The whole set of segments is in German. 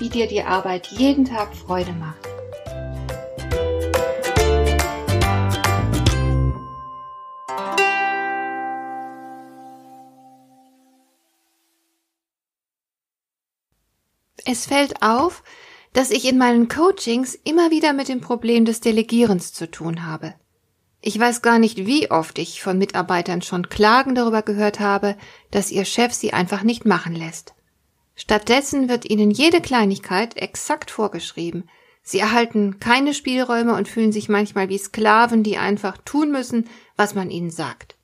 wie dir die Arbeit jeden Tag Freude macht. Es fällt auf, dass ich in meinen Coachings immer wieder mit dem Problem des Delegierens zu tun habe. Ich weiß gar nicht, wie oft ich von Mitarbeitern schon Klagen darüber gehört habe, dass ihr Chef sie einfach nicht machen lässt. Stattdessen wird ihnen jede Kleinigkeit exakt vorgeschrieben. Sie erhalten keine Spielräume und fühlen sich manchmal wie Sklaven, die einfach tun müssen, was man ihnen sagt.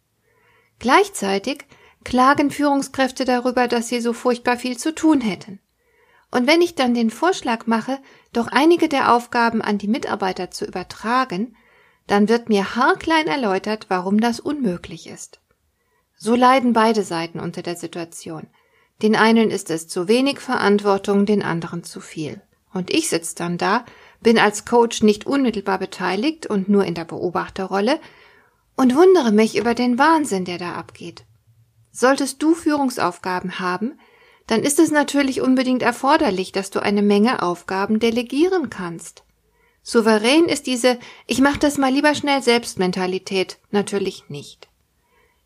Gleichzeitig klagen Führungskräfte darüber, dass sie so furchtbar viel zu tun hätten. Und wenn ich dann den Vorschlag mache, doch einige der Aufgaben an die Mitarbeiter zu übertragen, dann wird mir haarklein erläutert, warum das unmöglich ist. So leiden beide Seiten unter der Situation. Den einen ist es zu wenig Verantwortung, den anderen zu viel. Und ich sitze dann da, bin als Coach nicht unmittelbar beteiligt und nur in der Beobachterrolle und wundere mich über den Wahnsinn, der da abgeht. Solltest du Führungsaufgaben haben, dann ist es natürlich unbedingt erforderlich, dass du eine Menge Aufgaben delegieren kannst. Souverän ist diese Ich mach das mal lieber schnell selbst Mentalität natürlich nicht.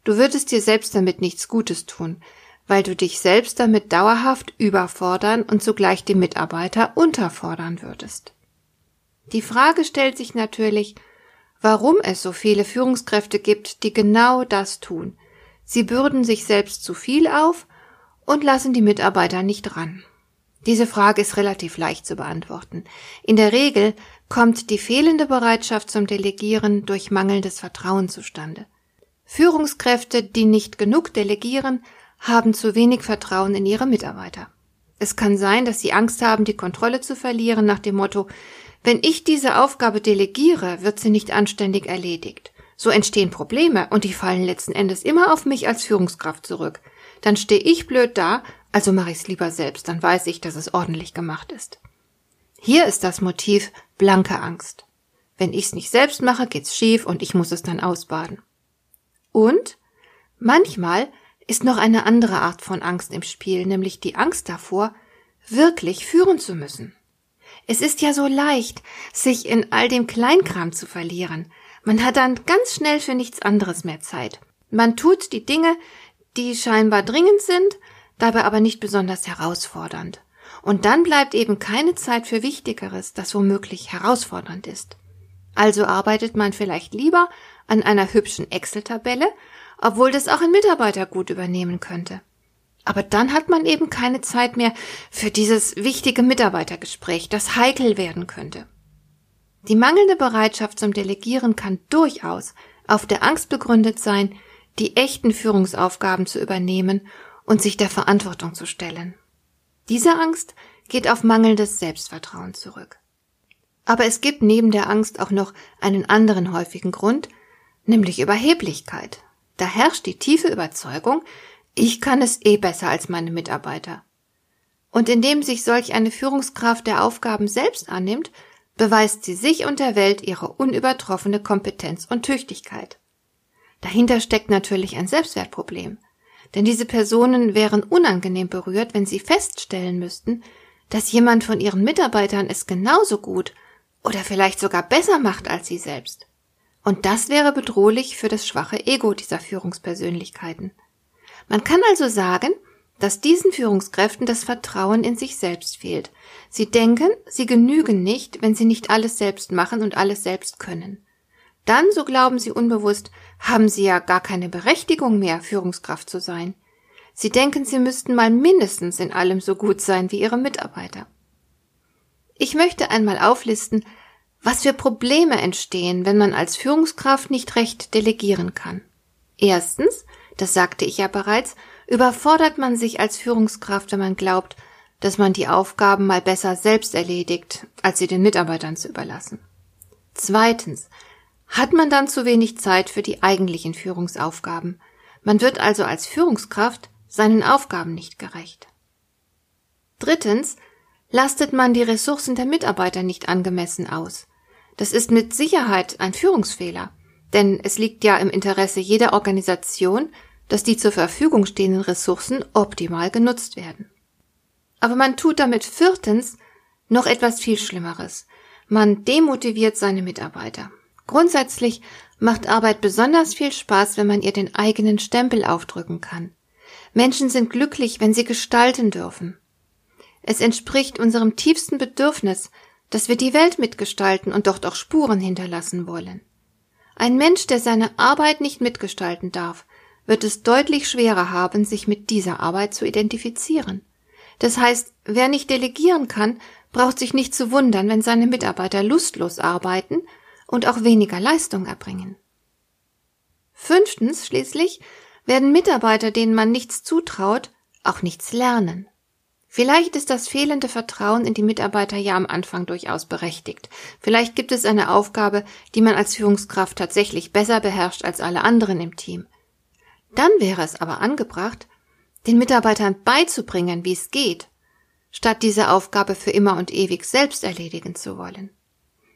Du würdest dir selbst damit nichts Gutes tun, weil du dich selbst damit dauerhaft überfordern und zugleich die Mitarbeiter unterfordern würdest. Die Frage stellt sich natürlich, warum es so viele Führungskräfte gibt, die genau das tun. Sie bürden sich selbst zu viel auf und lassen die Mitarbeiter nicht ran. Diese Frage ist relativ leicht zu beantworten. In der Regel kommt die fehlende Bereitschaft zum Delegieren durch mangelndes Vertrauen zustande. Führungskräfte, die nicht genug delegieren, haben zu wenig Vertrauen in ihre Mitarbeiter. Es kann sein, dass sie Angst haben, die Kontrolle zu verlieren nach dem Motto, wenn ich diese Aufgabe delegiere, wird sie nicht anständig erledigt. So entstehen Probleme und die fallen letzten Endes immer auf mich als Führungskraft zurück. Dann stehe ich blöd da, also mache ich's lieber selbst, dann weiß ich, dass es ordentlich gemacht ist. Hier ist das Motiv blanke Angst. Wenn ich's nicht selbst mache, geht's schief und ich muss es dann ausbaden. Und manchmal ist noch eine andere Art von Angst im Spiel, nämlich die Angst davor, wirklich führen zu müssen. Es ist ja so leicht, sich in all dem Kleinkram zu verlieren. Man hat dann ganz schnell für nichts anderes mehr Zeit. Man tut die Dinge, die scheinbar dringend sind, dabei aber nicht besonders herausfordernd. Und dann bleibt eben keine Zeit für Wichtigeres, das womöglich herausfordernd ist. Also arbeitet man vielleicht lieber an einer hübschen Excel-Tabelle obwohl das auch ein Mitarbeiter gut übernehmen könnte. Aber dann hat man eben keine Zeit mehr für dieses wichtige Mitarbeitergespräch, das heikel werden könnte. Die mangelnde Bereitschaft zum Delegieren kann durchaus auf der Angst begründet sein, die echten Führungsaufgaben zu übernehmen und sich der Verantwortung zu stellen. Diese Angst geht auf mangelndes Selbstvertrauen zurück. Aber es gibt neben der Angst auch noch einen anderen häufigen Grund, nämlich Überheblichkeit. Da herrscht die tiefe Überzeugung, ich kann es eh besser als meine Mitarbeiter. Und indem sich solch eine Führungskraft der Aufgaben selbst annimmt, beweist sie sich und der Welt ihre unübertroffene Kompetenz und Tüchtigkeit. Dahinter steckt natürlich ein Selbstwertproblem, denn diese Personen wären unangenehm berührt, wenn sie feststellen müssten, dass jemand von ihren Mitarbeitern es genauso gut oder vielleicht sogar besser macht als sie selbst. Und das wäre bedrohlich für das schwache Ego dieser Führungspersönlichkeiten. Man kann also sagen, dass diesen Führungskräften das Vertrauen in sich selbst fehlt. Sie denken, sie genügen nicht, wenn sie nicht alles selbst machen und alles selbst können. Dann, so glauben sie unbewusst, haben sie ja gar keine Berechtigung mehr, Führungskraft zu sein. Sie denken, sie müssten mal mindestens in allem so gut sein wie ihre Mitarbeiter. Ich möchte einmal auflisten, was für Probleme entstehen, wenn man als Führungskraft nicht recht delegieren kann. Erstens, das sagte ich ja bereits, überfordert man sich als Führungskraft, wenn man glaubt, dass man die Aufgaben mal besser selbst erledigt, als sie den Mitarbeitern zu überlassen. Zweitens hat man dann zu wenig Zeit für die eigentlichen Führungsaufgaben. Man wird also als Führungskraft seinen Aufgaben nicht gerecht. Drittens lastet man die Ressourcen der Mitarbeiter nicht angemessen aus. Das ist mit Sicherheit ein Führungsfehler, denn es liegt ja im Interesse jeder Organisation, dass die zur Verfügung stehenden Ressourcen optimal genutzt werden. Aber man tut damit viertens noch etwas viel Schlimmeres. Man demotiviert seine Mitarbeiter. Grundsätzlich macht Arbeit besonders viel Spaß, wenn man ihr den eigenen Stempel aufdrücken kann. Menschen sind glücklich, wenn sie gestalten dürfen. Es entspricht unserem tiefsten Bedürfnis, dass wir die Welt mitgestalten und dort auch Spuren hinterlassen wollen. Ein Mensch, der seine Arbeit nicht mitgestalten darf, wird es deutlich schwerer haben, sich mit dieser Arbeit zu identifizieren. Das heißt, wer nicht delegieren kann, braucht sich nicht zu wundern, wenn seine Mitarbeiter lustlos arbeiten und auch weniger Leistung erbringen. Fünftens schließlich werden Mitarbeiter, denen man nichts zutraut, auch nichts lernen. Vielleicht ist das fehlende Vertrauen in die Mitarbeiter ja am Anfang durchaus berechtigt. Vielleicht gibt es eine Aufgabe, die man als Führungskraft tatsächlich besser beherrscht als alle anderen im Team. Dann wäre es aber angebracht, den Mitarbeitern beizubringen, wie es geht, statt diese Aufgabe für immer und ewig selbst erledigen zu wollen.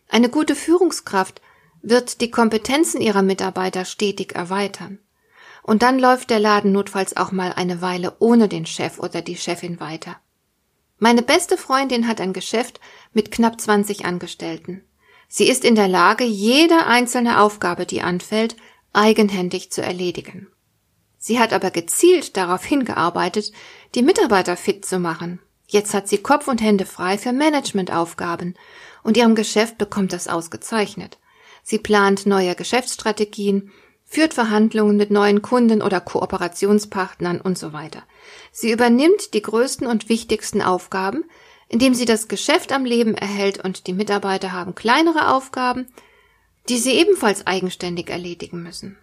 Eine gute Führungskraft wird die Kompetenzen ihrer Mitarbeiter stetig erweitern. Und dann läuft der Laden notfalls auch mal eine Weile ohne den Chef oder die Chefin weiter. Meine beste Freundin hat ein Geschäft mit knapp 20 Angestellten. Sie ist in der Lage, jede einzelne Aufgabe, die anfällt, eigenhändig zu erledigen. Sie hat aber gezielt darauf hingearbeitet, die Mitarbeiter fit zu machen. Jetzt hat sie Kopf und Hände frei für Managementaufgaben und ihrem Geschäft bekommt das ausgezeichnet. Sie plant neue Geschäftsstrategien, führt Verhandlungen mit neuen Kunden oder Kooperationspartnern und so weiter. Sie übernimmt die größten und wichtigsten Aufgaben, indem sie das Geschäft am Leben erhält und die Mitarbeiter haben kleinere Aufgaben, die sie ebenfalls eigenständig erledigen müssen.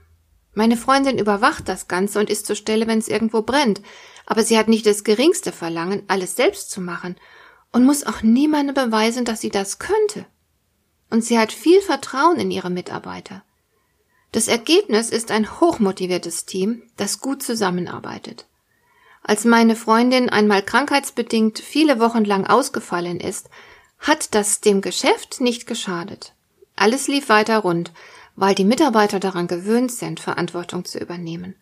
Meine Freundin überwacht das Ganze und ist zur Stelle, wenn es irgendwo brennt, aber sie hat nicht das geringste Verlangen, alles selbst zu machen und muss auch niemandem beweisen, dass sie das könnte. Und sie hat viel Vertrauen in ihre Mitarbeiter. Das Ergebnis ist ein hochmotiviertes Team, das gut zusammenarbeitet. Als meine Freundin einmal krankheitsbedingt viele Wochen lang ausgefallen ist, hat das dem Geschäft nicht geschadet. Alles lief weiter rund, weil die Mitarbeiter daran gewöhnt sind, Verantwortung zu übernehmen.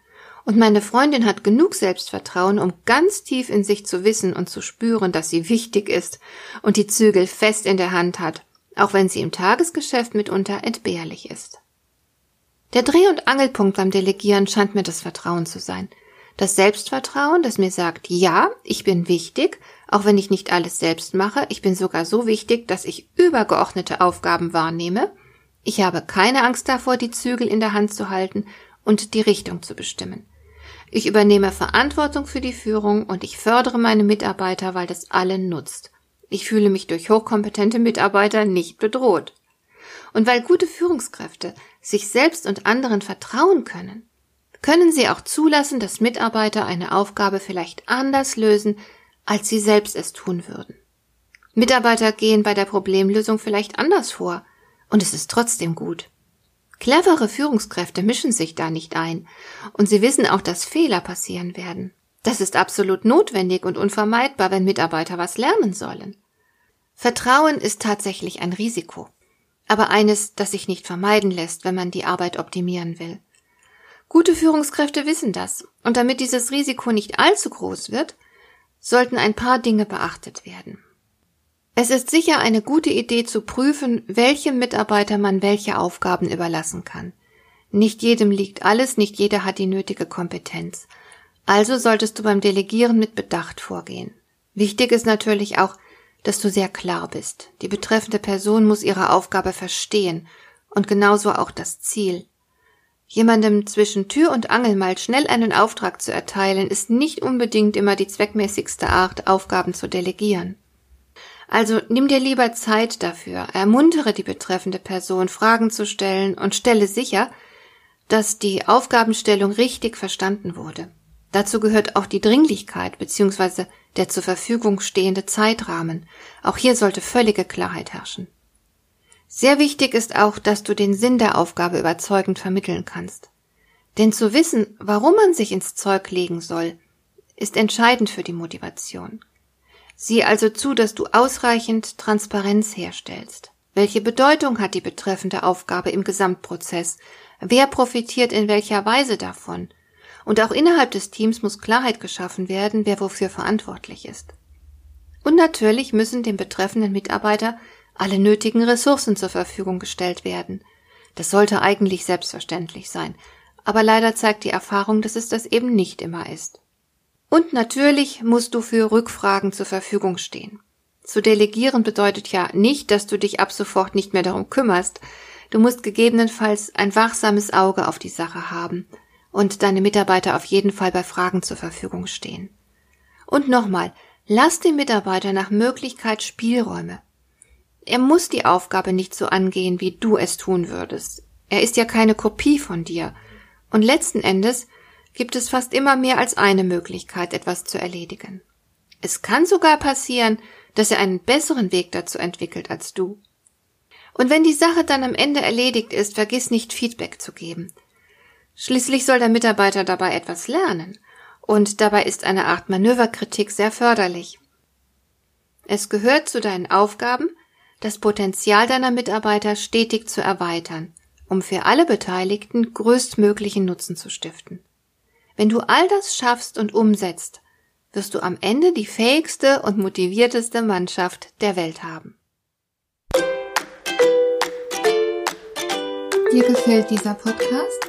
Und meine Freundin hat genug Selbstvertrauen, um ganz tief in sich zu wissen und zu spüren, dass sie wichtig ist und die Zügel fest in der Hand hat, auch wenn sie im Tagesgeschäft mitunter entbehrlich ist. Der Dreh- und Angelpunkt beim Delegieren scheint mir das Vertrauen zu sein. Das Selbstvertrauen, das mir sagt, ja, ich bin wichtig, auch wenn ich nicht alles selbst mache, ich bin sogar so wichtig, dass ich übergeordnete Aufgaben wahrnehme, ich habe keine Angst davor, die Zügel in der Hand zu halten und die Richtung zu bestimmen. Ich übernehme Verantwortung für die Führung und ich fördere meine Mitarbeiter, weil das allen nutzt. Ich fühle mich durch hochkompetente Mitarbeiter nicht bedroht. Und weil gute Führungskräfte sich selbst und anderen vertrauen können, können sie auch zulassen, dass Mitarbeiter eine Aufgabe vielleicht anders lösen, als sie selbst es tun würden. Mitarbeiter gehen bei der Problemlösung vielleicht anders vor, und es ist trotzdem gut. Clevere Führungskräfte mischen sich da nicht ein, und sie wissen auch, dass Fehler passieren werden. Das ist absolut notwendig und unvermeidbar, wenn Mitarbeiter was lernen sollen. Vertrauen ist tatsächlich ein Risiko aber eines, das sich nicht vermeiden lässt, wenn man die Arbeit optimieren will. Gute Führungskräfte wissen das, und damit dieses Risiko nicht allzu groß wird, sollten ein paar Dinge beachtet werden. Es ist sicher eine gute Idee zu prüfen, welchem Mitarbeiter man welche Aufgaben überlassen kann. Nicht jedem liegt alles, nicht jeder hat die nötige Kompetenz. Also solltest du beim Delegieren mit Bedacht vorgehen. Wichtig ist natürlich auch, dass du sehr klar bist. Die betreffende Person muss ihre Aufgabe verstehen und genauso auch das Ziel. Jemandem zwischen Tür und Angel mal schnell einen Auftrag zu erteilen, ist nicht unbedingt immer die zweckmäßigste Art, Aufgaben zu delegieren. Also nimm dir lieber Zeit dafür, ermuntere die betreffende Person, Fragen zu stellen und stelle sicher, dass die Aufgabenstellung richtig verstanden wurde. Dazu gehört auch die Dringlichkeit bzw der zur Verfügung stehende Zeitrahmen. Auch hier sollte völlige Klarheit herrschen. Sehr wichtig ist auch, dass du den Sinn der Aufgabe überzeugend vermitteln kannst. Denn zu wissen, warum man sich ins Zeug legen soll, ist entscheidend für die Motivation. Sieh also zu, dass du ausreichend Transparenz herstellst. Welche Bedeutung hat die betreffende Aufgabe im Gesamtprozess? Wer profitiert in welcher Weise davon? Und auch innerhalb des Teams muss Klarheit geschaffen werden, wer wofür verantwortlich ist. Und natürlich müssen dem betreffenden Mitarbeiter alle nötigen Ressourcen zur Verfügung gestellt werden. Das sollte eigentlich selbstverständlich sein, aber leider zeigt die Erfahrung, dass es das eben nicht immer ist. Und natürlich musst du für Rückfragen zur Verfügung stehen. Zu delegieren bedeutet ja nicht, dass du dich ab sofort nicht mehr darum kümmerst. Du musst gegebenenfalls ein wachsames Auge auf die Sache haben und deine Mitarbeiter auf jeden Fall bei Fragen zur Verfügung stehen. Und nochmal, lass dem Mitarbeiter nach Möglichkeit Spielräume. Er muss die Aufgabe nicht so angehen, wie du es tun würdest. Er ist ja keine Kopie von dir. Und letzten Endes gibt es fast immer mehr als eine Möglichkeit, etwas zu erledigen. Es kann sogar passieren, dass er einen besseren Weg dazu entwickelt als du. Und wenn die Sache dann am Ende erledigt ist, vergiss nicht Feedback zu geben. Schließlich soll der Mitarbeiter dabei etwas lernen, und dabei ist eine Art Manöverkritik sehr förderlich. Es gehört zu deinen Aufgaben, das Potenzial deiner Mitarbeiter stetig zu erweitern, um für alle Beteiligten größtmöglichen Nutzen zu stiften. Wenn du all das schaffst und umsetzt, wirst du am Ende die fähigste und motivierteste Mannschaft der Welt haben. Dir gefällt dieser Podcast?